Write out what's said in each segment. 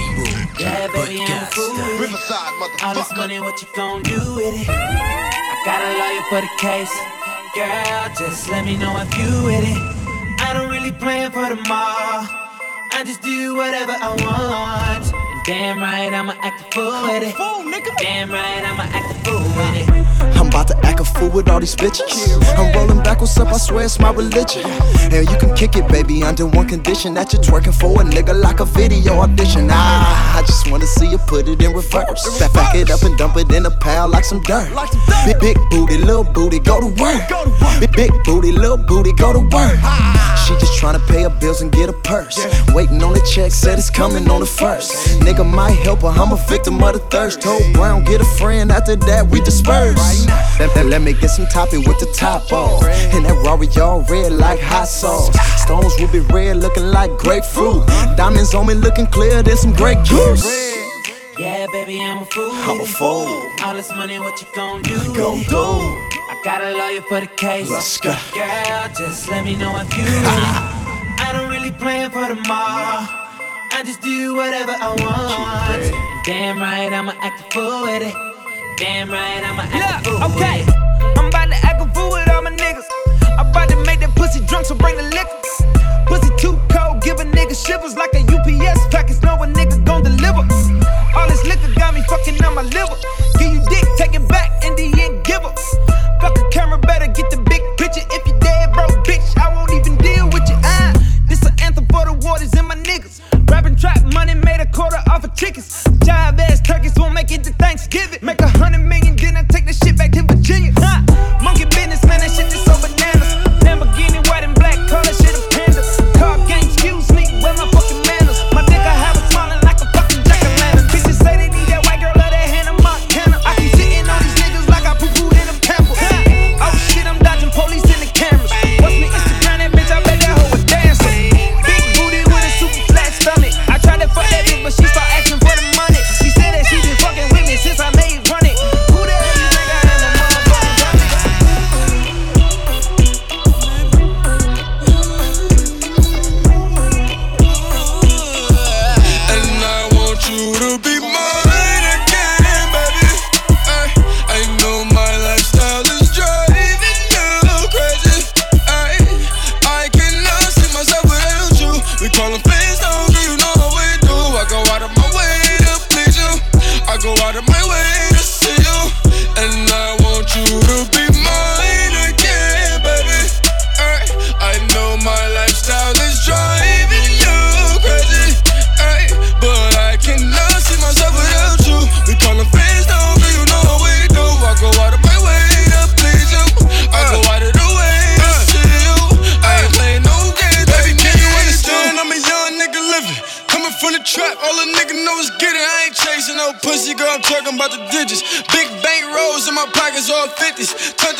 table. Yeah, baby, I'm a fool. Riverside, motherfucker. All this money, what you gon' do with it? I got a lawyer for the case. Girl, just let me know if you with it. I don't really plan for tomorrow. I just do whatever I want. And damn right, I'ma act a fool with it. Damn right, I'ma act a fool with it. About to act a fool with all these bitches. I'm rolling what's up, I swear it's my religion. And you can kick it, baby, under one condition that you're twerking for a nigga like a video audition. Ah, I just wanna see you put it in reverse. Back, back it up and dump it in a pile like some dirt. Big, big booty, little booty, go to work. Big, big booty, little booty, go to work. She just tryna pay her bills and get a purse. Waiting on the check, said it's coming on the first. Nigga might help her, I'm a victim of the thirst. Told Brown, get a friend, after that we disperse. Let, let, let me get some toppy with the top off. And that Rory all red like hot sauce. Stones will be red looking like grapefruit. Diamonds on me looking clear, there's some grape juice. Yeah, baby, I'm a fool. I'm a fool. All this money, what you gon' do? Gon' do. I got a lawyer for the case. Let's go. Girl, just let me know if you. I don't really plan for tomorrow. I just do whatever I want. Damn right, I'ma act a fool with it. Damn right, I'm a Look, Okay. on 50s. Turned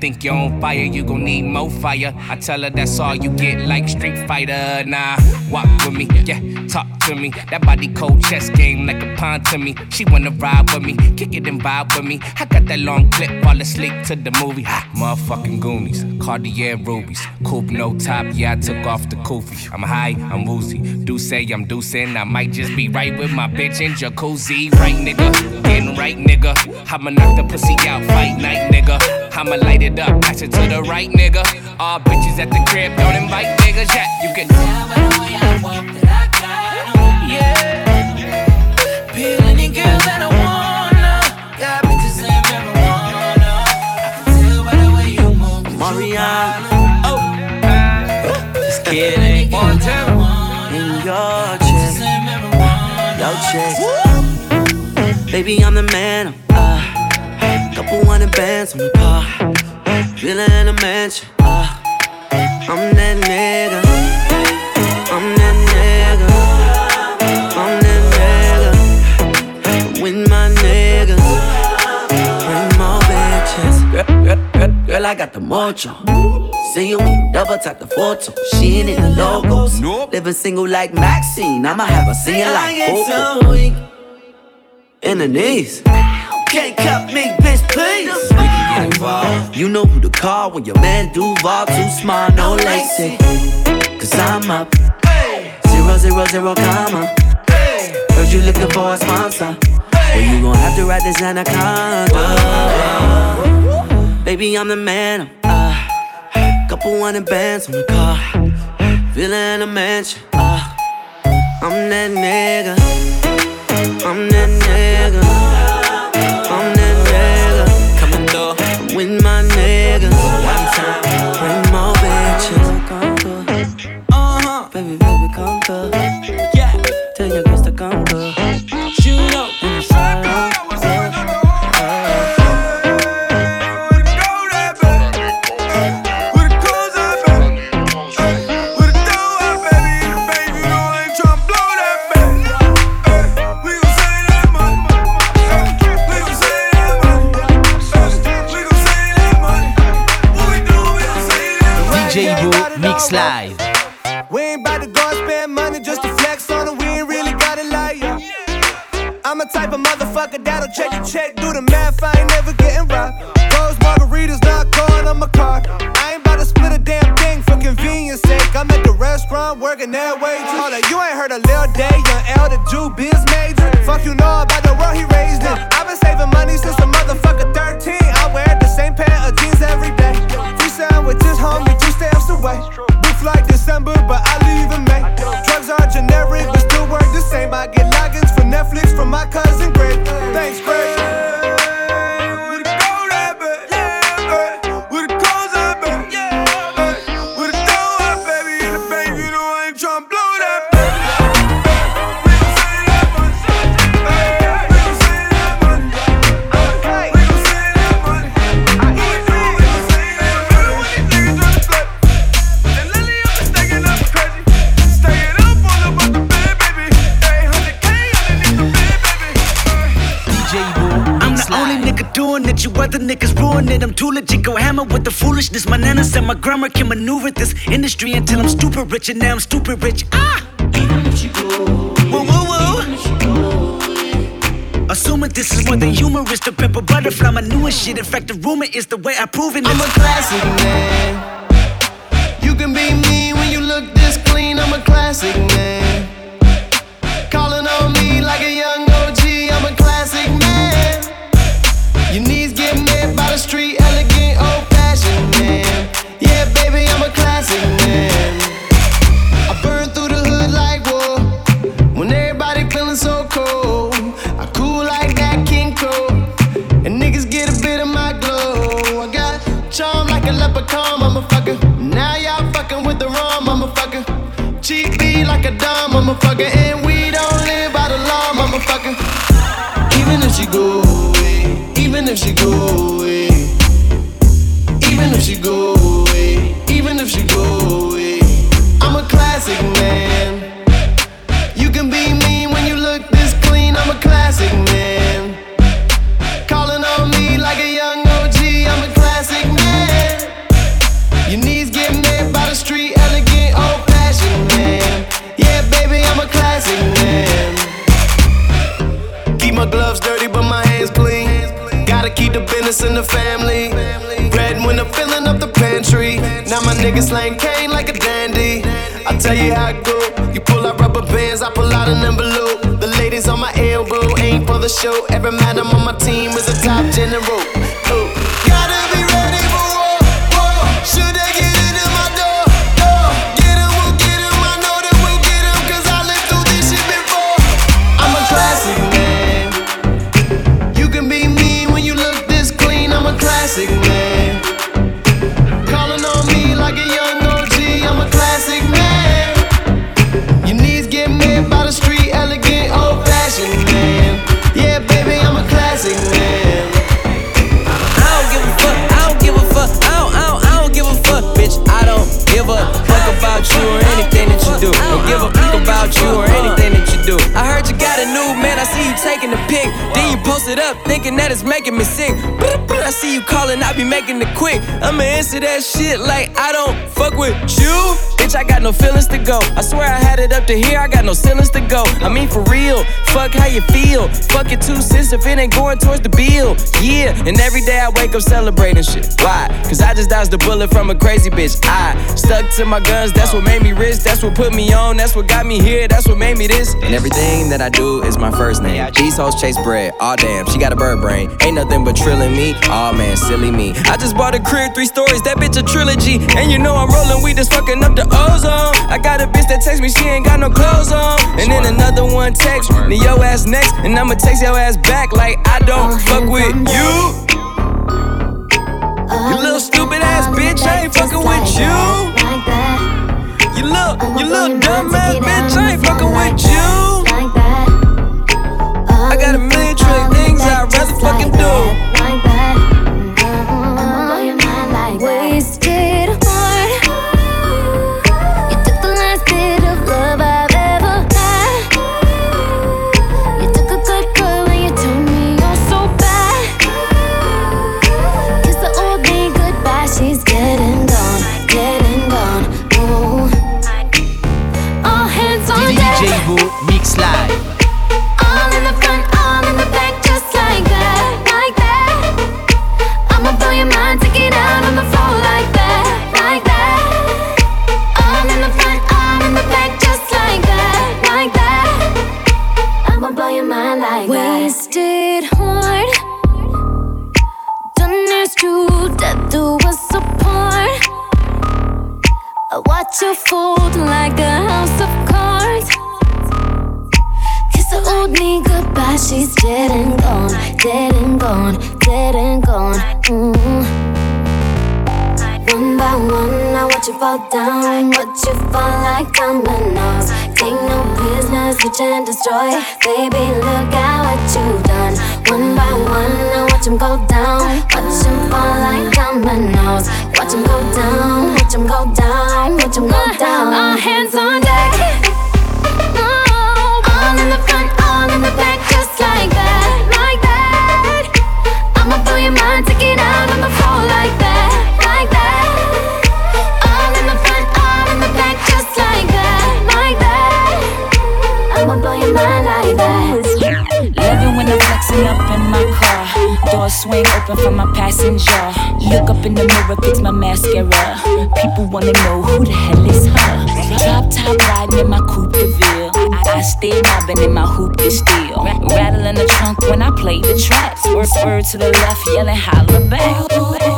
Think you're on fire, you gon' need more fire. I tell her that's all you get, like Street Fighter. Nah, walk with me, yeah, talk to me. That body cold chess game like a pawn to me. She wanna ride with me, kick it and vibe with me. I got that long clip, fall asleep to the movie. Ha, motherfucking Goonies, Cartier rubies, coupe no top. Yeah, I took off the kufi. I'm high, I'm woozy. Do say I'm deucing. I might just be right with my bitch in jacuzzi. Right, nigga, getting right, nigga. I'ma knock the pussy out, fight night, nigga. I'ma light it up, pass it to the right, nigga. All bitches at the crib, don't invite niggas. Yeah, you can. Tell by the way I walk Baby, I'm the man. Uh, couple hundred bands on the car. Villa in a mansion. Uh, I'm that nigga. I got the mojo. See you double tap the photo. She ain't in the logos. Nope. Living single like Maxine. I'ma have a singing like Coco. In the knees. Can't cut me, bitch, please. We can get involved. You know who to call when your man Duval too smart, no lacy. Cause I'm up. Zero, zero, zero, comma. Heard you looking for a sponsor. Well, you gon' have to ride this anaconda. Baby, I'm the man. I'm, Uh, couple hundred bands on the car. In a mansion. Uh, I'm that nigga. I'm that nigga. That way too. Grammar can maneuver this industry until I'm stupid rich, and now I'm stupid rich. Ah! Woo woo woo! Assuming this is more than humorous, the pepper butterfly, my newest shit. In fact, the rumor is the way I prove it. I'm a classic man. You can be me when you look this clean. I'm a classic man. Thinking that it's making me sick. I see you calling, I be making it quick. I'ma answer that shit like I don't fuck with you. I got no feelings to go. I swear I had it up to here, I got no ceilings to go. I mean, for real, fuck how you feel. Fuck it two cents if it ain't going towards the bill. Yeah, and every day I wake up celebrating shit. Why? Cause I just dodged a bullet from a crazy bitch. I stuck to my guns, that's what made me rich. That's what put me on, that's what got me here, that's what made me this. And everything that I do is my first name. These hoes chase bread, aw damn, she got a bird brain. Ain't nothing but trilling me, aw man, silly me. I just bought a crib, three stories, that bitch a trilogy. And you know I'm rolling weed just fucking up the ozone. I got a bitch that text me, she ain't got no clothes on. And then another one text me, yo ass next, and I'ma text your ass back like I don't fuck with you. You little stupid ass bitch, I ain't fucking with you. You little, you little dumb ass bitch, I ain't fucking with you. She's dead and gone, dead and gone, dead and gone. Mm. One by one, I watch you fall down, watch you fall like dominoes. Take no business, switch and destroy. Baby, look at what you've done. One by one, I watch them go down, watch them fall like dominoes. Watch them go down, watch them go down, watch them go down. All hands on deck. Swing open for my passenger. Look up in the mirror, fix my mascara. People wanna know who the hell is her. Drop top riding in my coupe de ville. I, I stay mobbing in my hoop de steel. Rattling the trunk when I play the tracks. Word, word to the left, yelling holla back.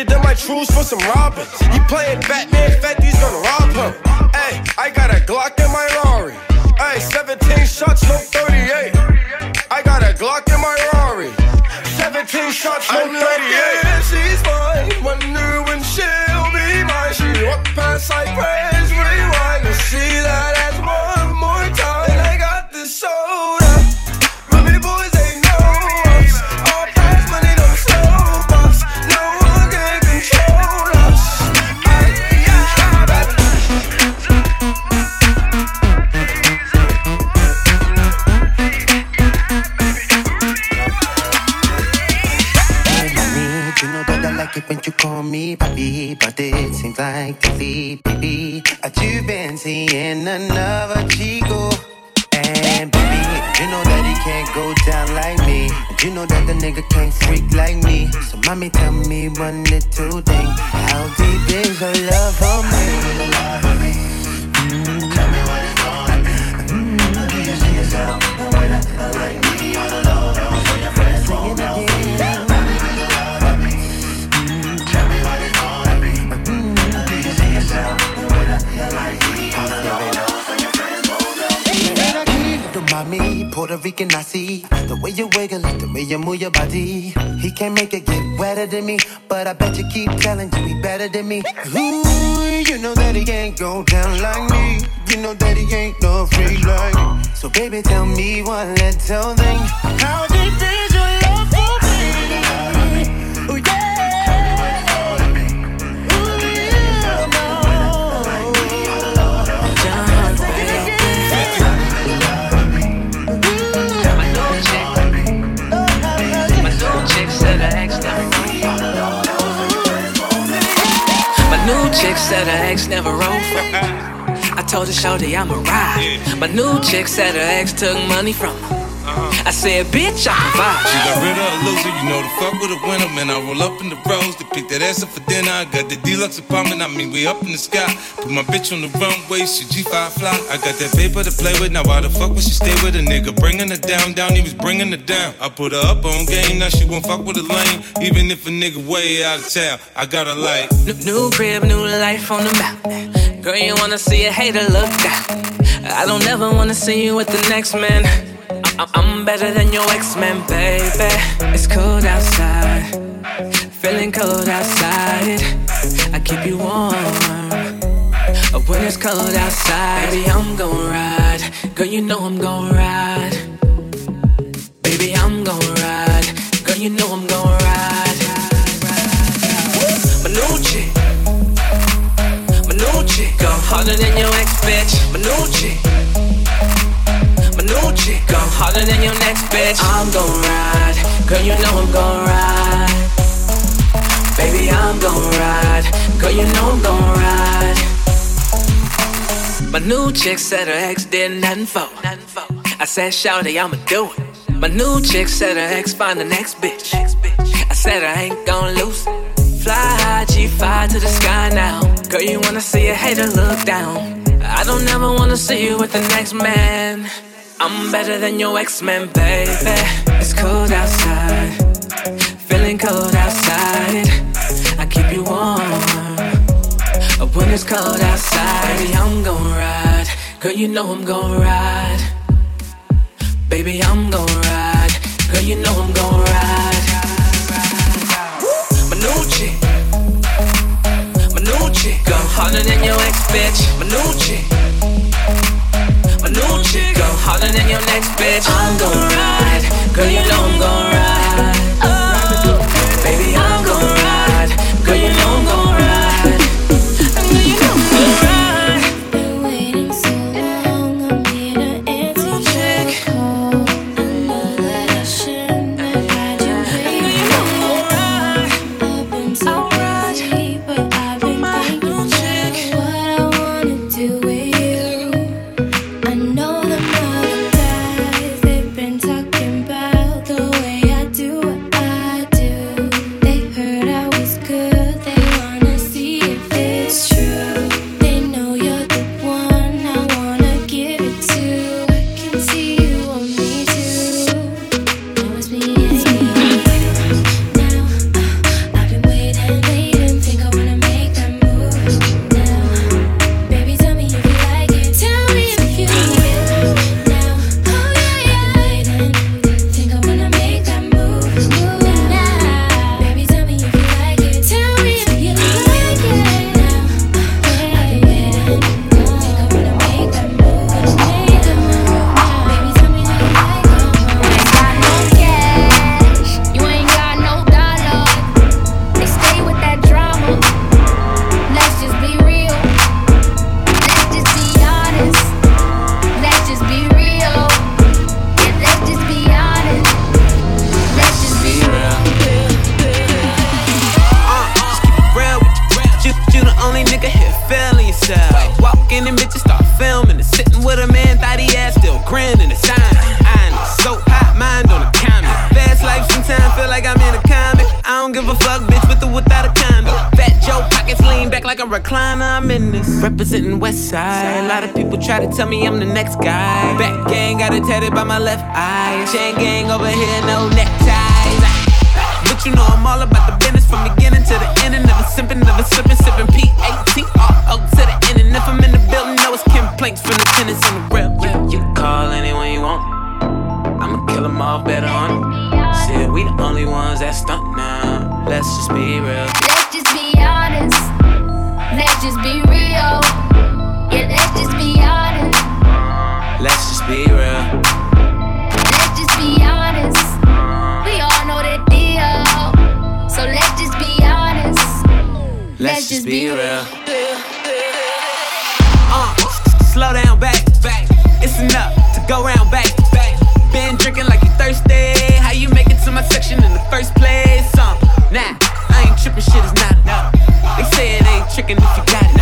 I traded in my Trues for some robins. He playing Batman, Fetty's gonna rob him. Hey, I got a Glock in my Rari. Hey, 17 shots, no 38. I got a Glock in my Rari. 17 shots, no 38. Yeah, she's mine. Wonder when she'll be mine. She walk past like praise, freak like me. So mommy, tell me one little thing. How deep is your love for me? Puerto Rican, I see the way you wiggle the way you move your body. He can't make it get wetter than me, but I bet you keep telling you he better than me. Ooh, you know that he can't go down like me. You know that he ain't no freak like me. So baby, tell me one little thing. How deep is chick said her ex never rolled for. I told her, Shorty, I'm a ride. My new chick said her ex took money from her. I said, bitch, I provide. She got rid of a loser, you know the fuck with a winner. Man, I roll up in the rose to pick that ass up for dinner. I got the deluxe apartment, I mean, we up in the sky. Put my bitch on the runway, she G5 fly. I got that paper to play with, now why the fuck would she stay with a nigga? Bringing her down, down, he was bringing her down. I put her up on game, now she won't fuck with a lane. Even if a nigga way out of town, I got her like. New, new crib, new life on the mountain. Girl, you wanna see a hater look down. I don't ever wanna see you with the next man. I'm better than your ex-man, baby. It's cold outside, feeling cold outside. I keep you warm But when it's cold outside. Baby, I'm gon' ride. Girl, you know I'm gon' ride. Baby, I'm gon' ride. Girl, you know I'm gon' ride. New chick, go harder than your ex bitch. New chick. Go harder than your next bitch. I'm gon' ride, girl, you know I'm gon' ride. Baby, I'm gon' ride, girl, you know I'm gon' ride. My new chick said her ex did nothing for. I said, Shawty, I'ma do it. My new chick said her ex find the next bitch. I said I ain't gon' lose. it. Fly high, G5 to the sky now. Girl, you wanna see a hater look down. I don't ever wanna see you with the next man. I'm better than your ex-man, baby. It's cold outside, feeling cold outside. I keep you warm when it's cold outside. Baby, I'm gon' ride. Girl, you know I'm gon' ride. Baby, I'm gon' ride. Girl, you know I'm gon' ride. New chick, go harder than your ex bitch. My new harder than your next bitch. I'm gon' ride, girl. You know I'm gon' ride. Kill them better on. Said we the only ones that stunt now. Let's just be real. Let's just be honest. Let's just be real. Yeah, let's just be honest. Let's just be real. Let's just be honest. We all know that deal. So let's just be honest. Let's just be real. Uh, first place? Um, nah, I ain't tripping, shit is not enough. They say it ain't tricking if you got it.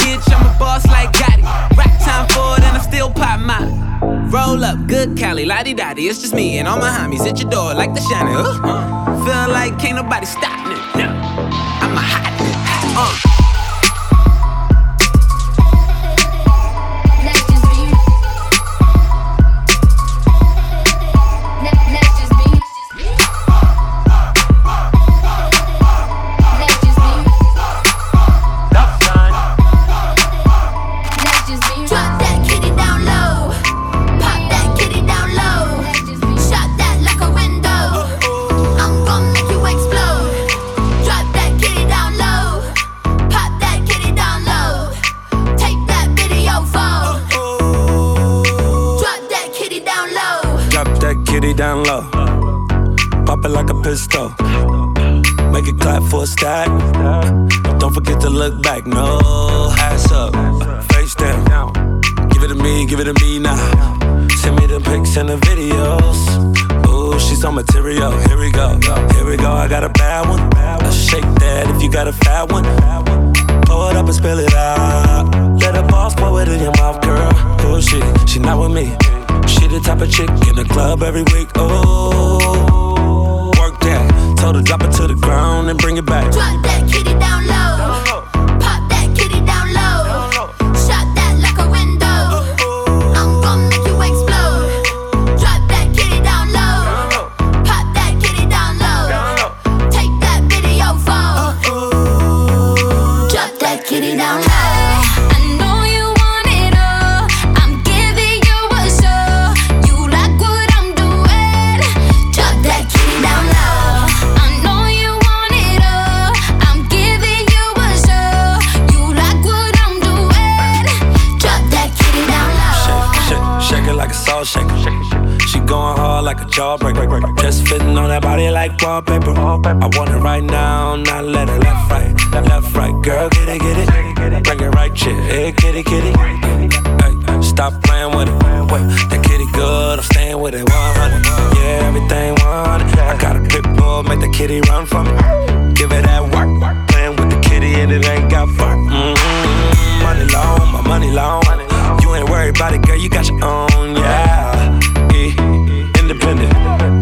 Bitch, I'm a boss like Gotti. Rack time for it, and I'm still pop mine. Roll up, good Cali, lottie dottie. It's just me and all my homies at your door like the shiny. Uh, feel like can't nobody stop me. No, I'm a hot. Uh. It like a pistol. Make it clap for a stack. Don't forget to look back. No, ass up, face down. Give it to me, give it to me now. Send me the pics and the videos. Ooh, she's on material. Here we go, here we go. I got a bad one. Uh, shake that if you got a fat one. Pour it up and spill it out. Let the boss pour it in your mouth, girl. Cool shit, she not with me. She the type of chick in the club every week. Oh. Told her drop it to the ground and bring it back. Drop that kitty down low. She going hard like a jawbreaker. Just fitting on that body like wallpaper. I want it right now, not let it left, right, left, right. Girl, get it, get it. Bring it right, chick. Hey, kitty, kitty. Hey, stop playing with it. That kitty good, I'm staying with it 100. Yeah, everything 100. I got a pit bull, make the kitty run for me. Give it that work. Playing with the kitty and it ain't got fun. Mm-hmm. Money long, my money long. It, girl, you got your own, yeah. E, independent.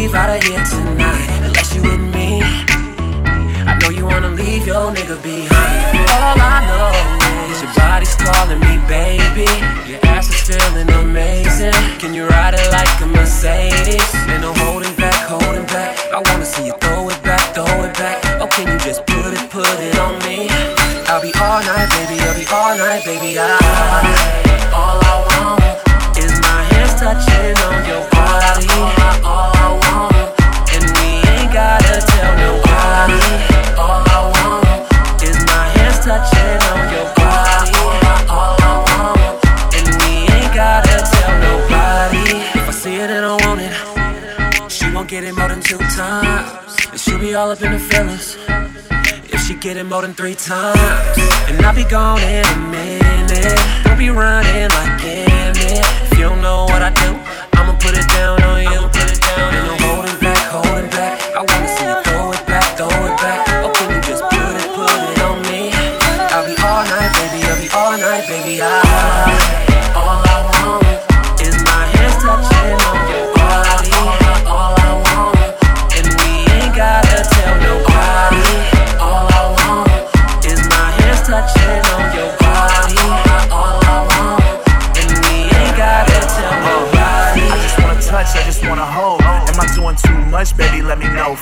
Leave out of here tonight unless you with me. I know you wanna leave your nigga behind. All I know is your body's calling me baby. Your ass is feeling amazing. Can you ride it like a Mercedes? Ain't no holding back, holding back. I wanna see you throw it back, throw it back. Or can you just put it, put it on me? I'll be all night, baby, I'll be all night, baby. I all up in the feelings she get it more than three times. And I'll be gone in a minute. Don't be running like it. If you don't know what I do, I'ma put it down on you. Put it down and I'm holding back, holding back. I wanna see you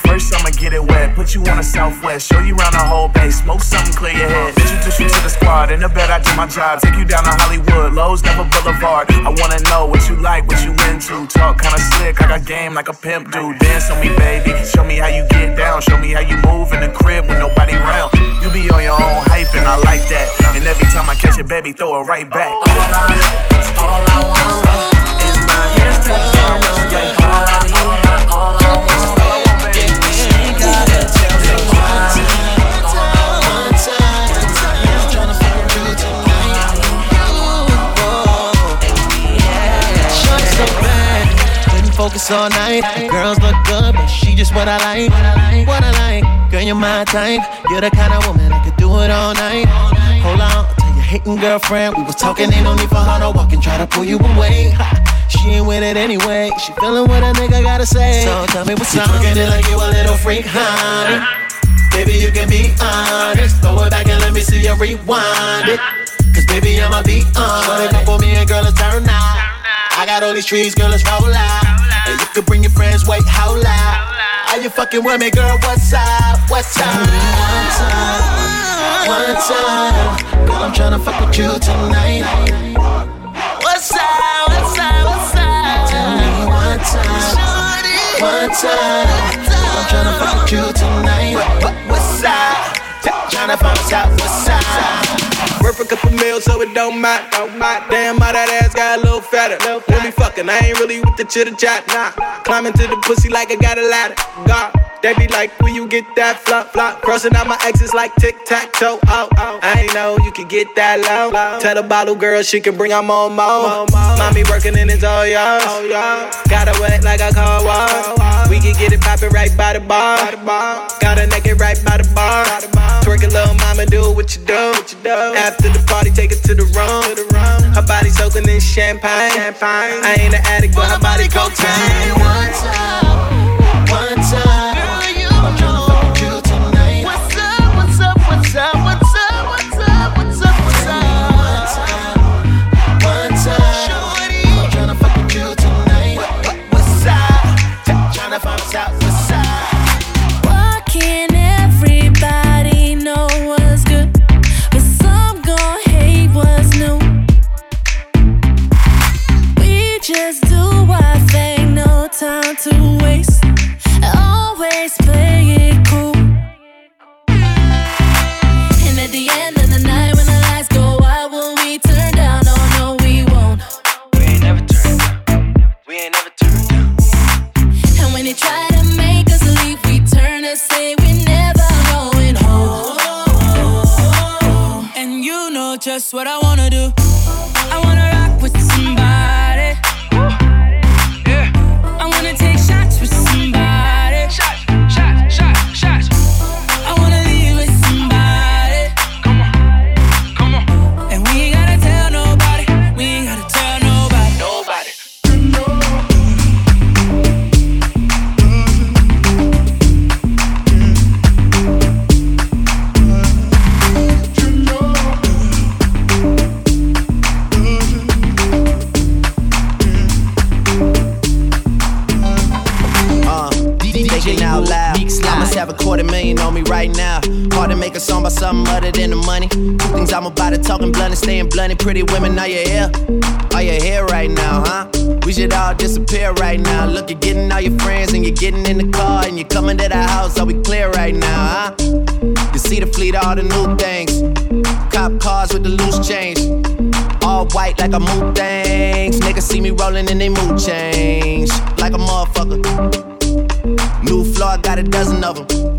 First, I'ma get it wet. Put you on a southwest. Show you around the whole base. Smoke something, clear your head. Introduce you to the squad. In the bed, I do my job. Take you down to Hollywood. Lowe's, never Boulevard. I wanna know what you like, what you into. Talk kinda slick. I got game like a pimp dude. Dance on me, baby. Show me how you get down. Show me how you move in the crib when nobody around. You be on your own hype, and I like that. And every time I catch it, baby, throw it right back. All I, all I want is my hands focus all night. Girls look good, but she just what I like. What I like, girl, you're my type. You're the kind of woman I could do it all night. Hold on, tell your hating girlfriend. We was talking, ain't no need for her to walk and try to pull you away. She ain't with it anyway. She feeling what a nigga gotta say. So tell me what's up. You it like you a little freak, honey. Baby, you can be honest. Throw it back and let me see you rewind it. Cause baby, I'ma be on. Shorty, come for me and girl, let's turn out. I got all these trees, girl, let's roll out. And you can bring your friends, wait, how loud? Are you fucking with me, girl? What's up? What's up? One time, one time, girl, I'm tryna fuck with you tonight. What's up? What's up? What's up? Tell me one time, one time, girl, I'm tryna fuck with you tonight. What's up? Tryna find out what's up. Worth a couple meals, so it don't matter. Damn, how that ass got a little fatter. When we fucking, I ain't really with the chitter chat. Nah, climbing to the pussy like I got a ladder. God. They be like, when you get that flop, flop. Crossing out my exes like tic tac toe. Oh, oh. I ain't know you can get that low. Tell the bottle girl she can bring out more, more. Mommy working in his all yours. Gotta wet like a car wash. We can get it poppin' right by the bar. Got her naked right by the bar. Twerk a little mama, do what you do. After the party, take it to the room. Her body soaking in champagne. I ain't an addict, but her body cocaine. One time, one time. Right now, huh? We should all disappear right now. Look, you're getting all your friends and you're getting in the car and you're coming to the house. Are we clear right now, huh? You see the fleet, all the new things. Cop cars with the loose change. All white like a mood things. Niggas see me rolling and they mood change. Like a motherfucker. New floor, got a dozen of them.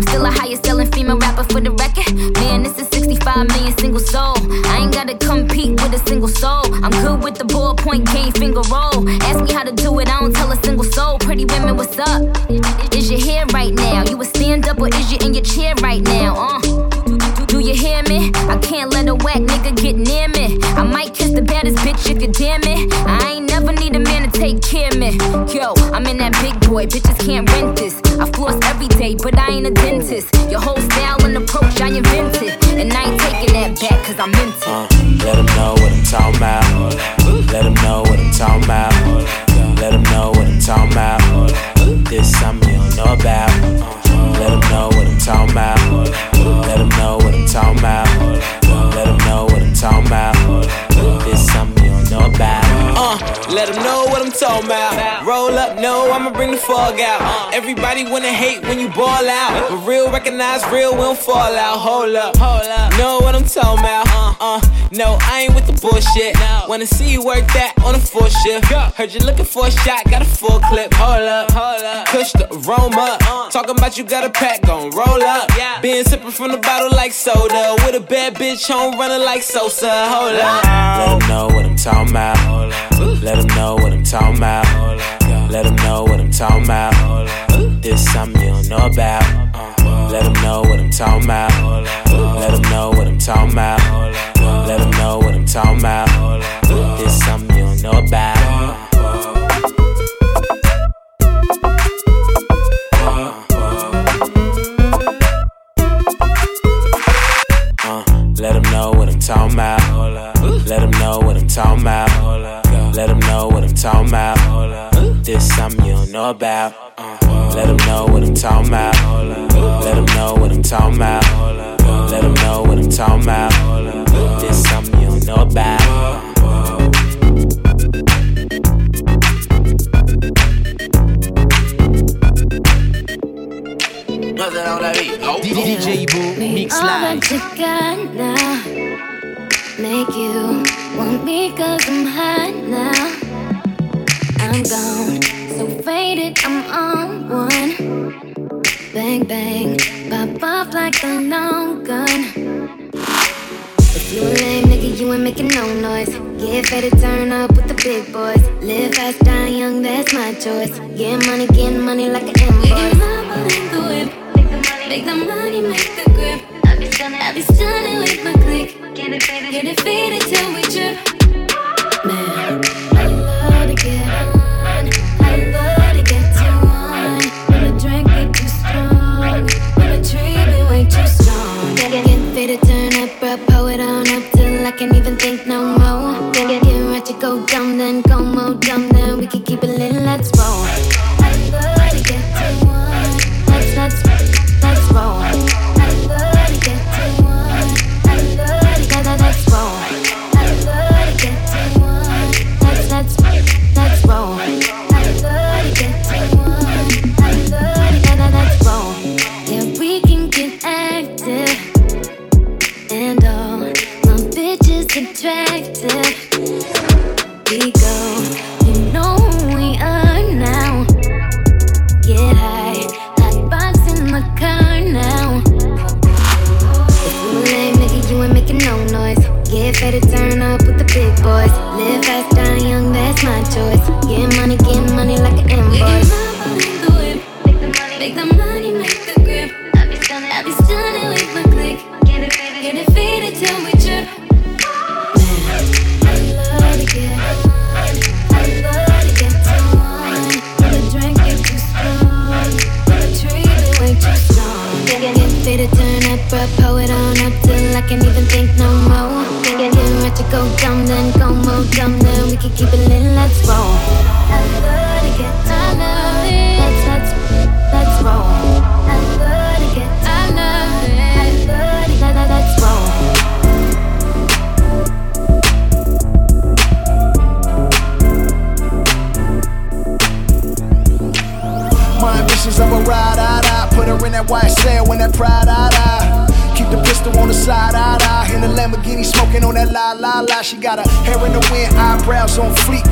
I'm still a highest selling female rapper for the record. Man, this is 65 million single soul. I ain't gotta compete with a single soul. I'm good with the ballpoint game, finger roll. Ask me how to do it, I don't tell a single soul. Pretty women, what's up? Is your hair right now? You a stand up or is you in your chair right now? Uh. Do, you hear me? I can't let a whack nigga get near me. I might kiss the baddest bitch, you could damn it. I ain't never need a man to take care of me. Yo, I'm in that big boy, bitches can't rent this. I floss every day, but I ain't a dentist. Your whole style and approach, I invented. And I ain't taking that back, cause I meant it. Uh, let them know what I'm talking about. Let them know what I'm talking about. Let them know what I'm talking about. This something you don't know about. Let them know what I'm talking about. Let them know what I'm talking about. Let them know what I'm talking about. This something you don't know about. Uh, let them know what I'm talking about. Everybody wanna hate when you ball out. But real recognize real, we don't fall out. Hold up, hold up. Know what I'm talking about? Uh, uh. No, I ain't with the bullshit. Wanna see you work that on a full shift. Heard you looking for a shot, got a full clip. Hold up, hold up. Push the aroma. Talking about you got a pack, gon' roll up. Been sipping from the bottle like soda. With a bad bitch home running like Sosa. Hold up. Let them know what I'm talking about. Let them know what I'm talking about. Let them know what I'm talking about. This something you don't know about. Let them know what I'm talking about. Let them know what I'm talking about. Let them know what I'm talking about. This something you don't know about. Uh, let them know what I'm talking about. Let them know what I'm talking about. This something you don't know about. Uh. Let them know what I'm talking about. Let them know what I'm talking about. Let them know what I'm talking about. This something you don't know about. DJ Boo Mix Live. Make you want me cause I'm hot now. I'm gone so faded, I'm on one. Bang, bang, pop off like a long gun. If you a lame nigga, you ain't making no noise. Get to turn up with the big boys. Live fast, die young, that's my choice. Get money, get money like an invoice. Make the whip, make the money, make the grip. I be stunning, I be stunning with my click. Get it faded, get it faded till we trip. Man, I can't even think no more. Get, right to go dumb, then go more dumb, then we can keep it lit, let's roll.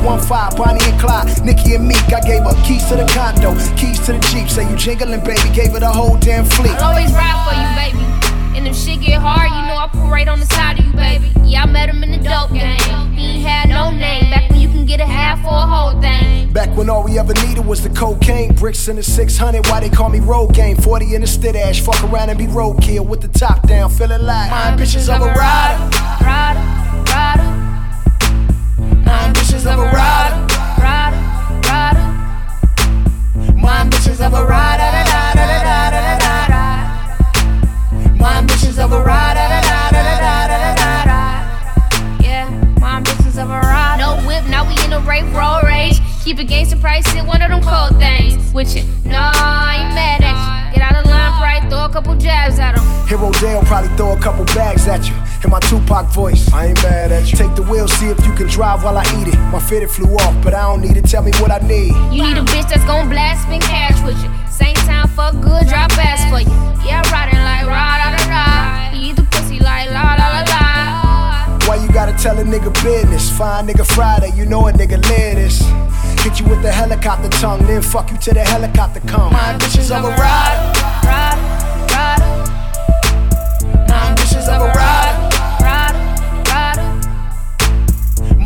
One five, Bonnie and Clyde, Nicki and Meek. I gave her keys to the condo, keys to the Jeep. Say you jingling, baby. Gave her the whole damn fleet. I'll always ride for you, baby. And if shit get hard, you know I pull right on the side of you, baby. Yeah, I met him in the dope game. He ain't had no name. Back when you can get a half or a whole thing. Back when all we ever needed was the cocaine, bricks in the 600. Why they call me road game? 40 in the stid ash. Fuck around and be roadkill with the top down, feeling like my ambitions of a rider. Rider, rider. Ambitions of a rider. Rider, rider. My ambitions of a rider. My ambitions of a rider. Yeah, my ambitions of a ride. No whip, now we in a rape roll rage. Keep it gangsta price in one of them cold things. With you, no, I ain't mad at you. Get out of line, probably throw a couple jabs at him. Hero Dale probably throw a couple bags at you. In my Tupac voice, I ain't mad at you. Take the wheel, see if you can drive while I eat it. My fitted flew off, but I don't need it. Tell me what I need. You need a bitch that's gon' blast, spin cash with you. Same time, fuck good, drop ass for you. Yeah, riding like ride, da da da. He eat the pussy like la la la la. Why you gotta tell a nigga business? Fine nigga Friday, you know a nigga live this. Hit you with the helicopter tongue, then fuck you till the helicopter come. My ambitions of a rider. Rider, rider. My ambitions of a rider. Rider,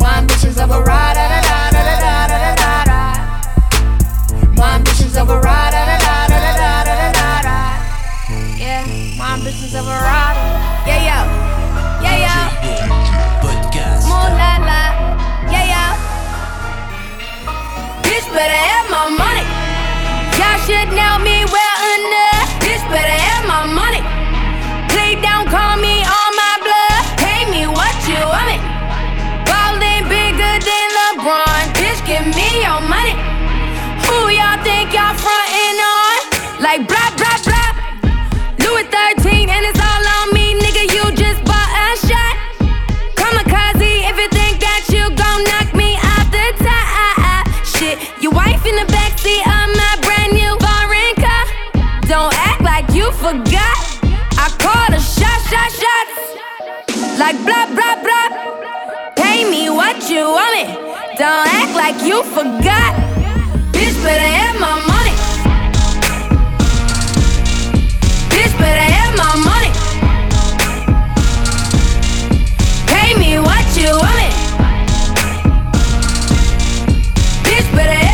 My ambitions of a rider. da, da, da, da, da, da, da, da. My ambitions of a rider. da, da, da, da, da, da, da, da. Yeah, my ambitions of a rider. Yeah, yeah. Yeah, yeah. More la la. Yeah, yeah. Bitch better have my money. Y'all should know me of my brand new foreign car. Don't act like you forgot. I called a shot, shot, shots. Like blah blah blah. Pay me what you want me. Don't act like you forgot. Bitch better have my money. Bitch better have my money. Pay me what you want me. Bitch better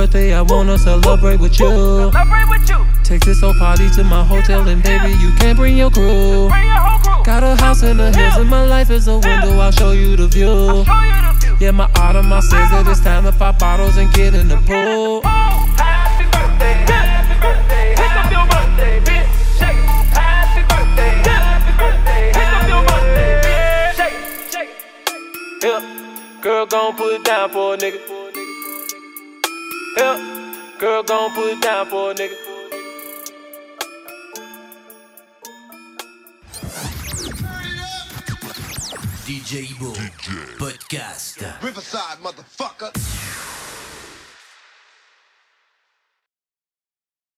birthday, I wanna celebrate with you. Take this whole party to my hotel, and baby, you can't. Bring your crew. Got a house in the hills, and my life is a window. I'll show you the view. Yeah, my autumn, I says that it's time to pop bottles and get in the pool. gon' put it down for a nigga. DJ Bo, DJ. podcast. Riverside, motherfucker.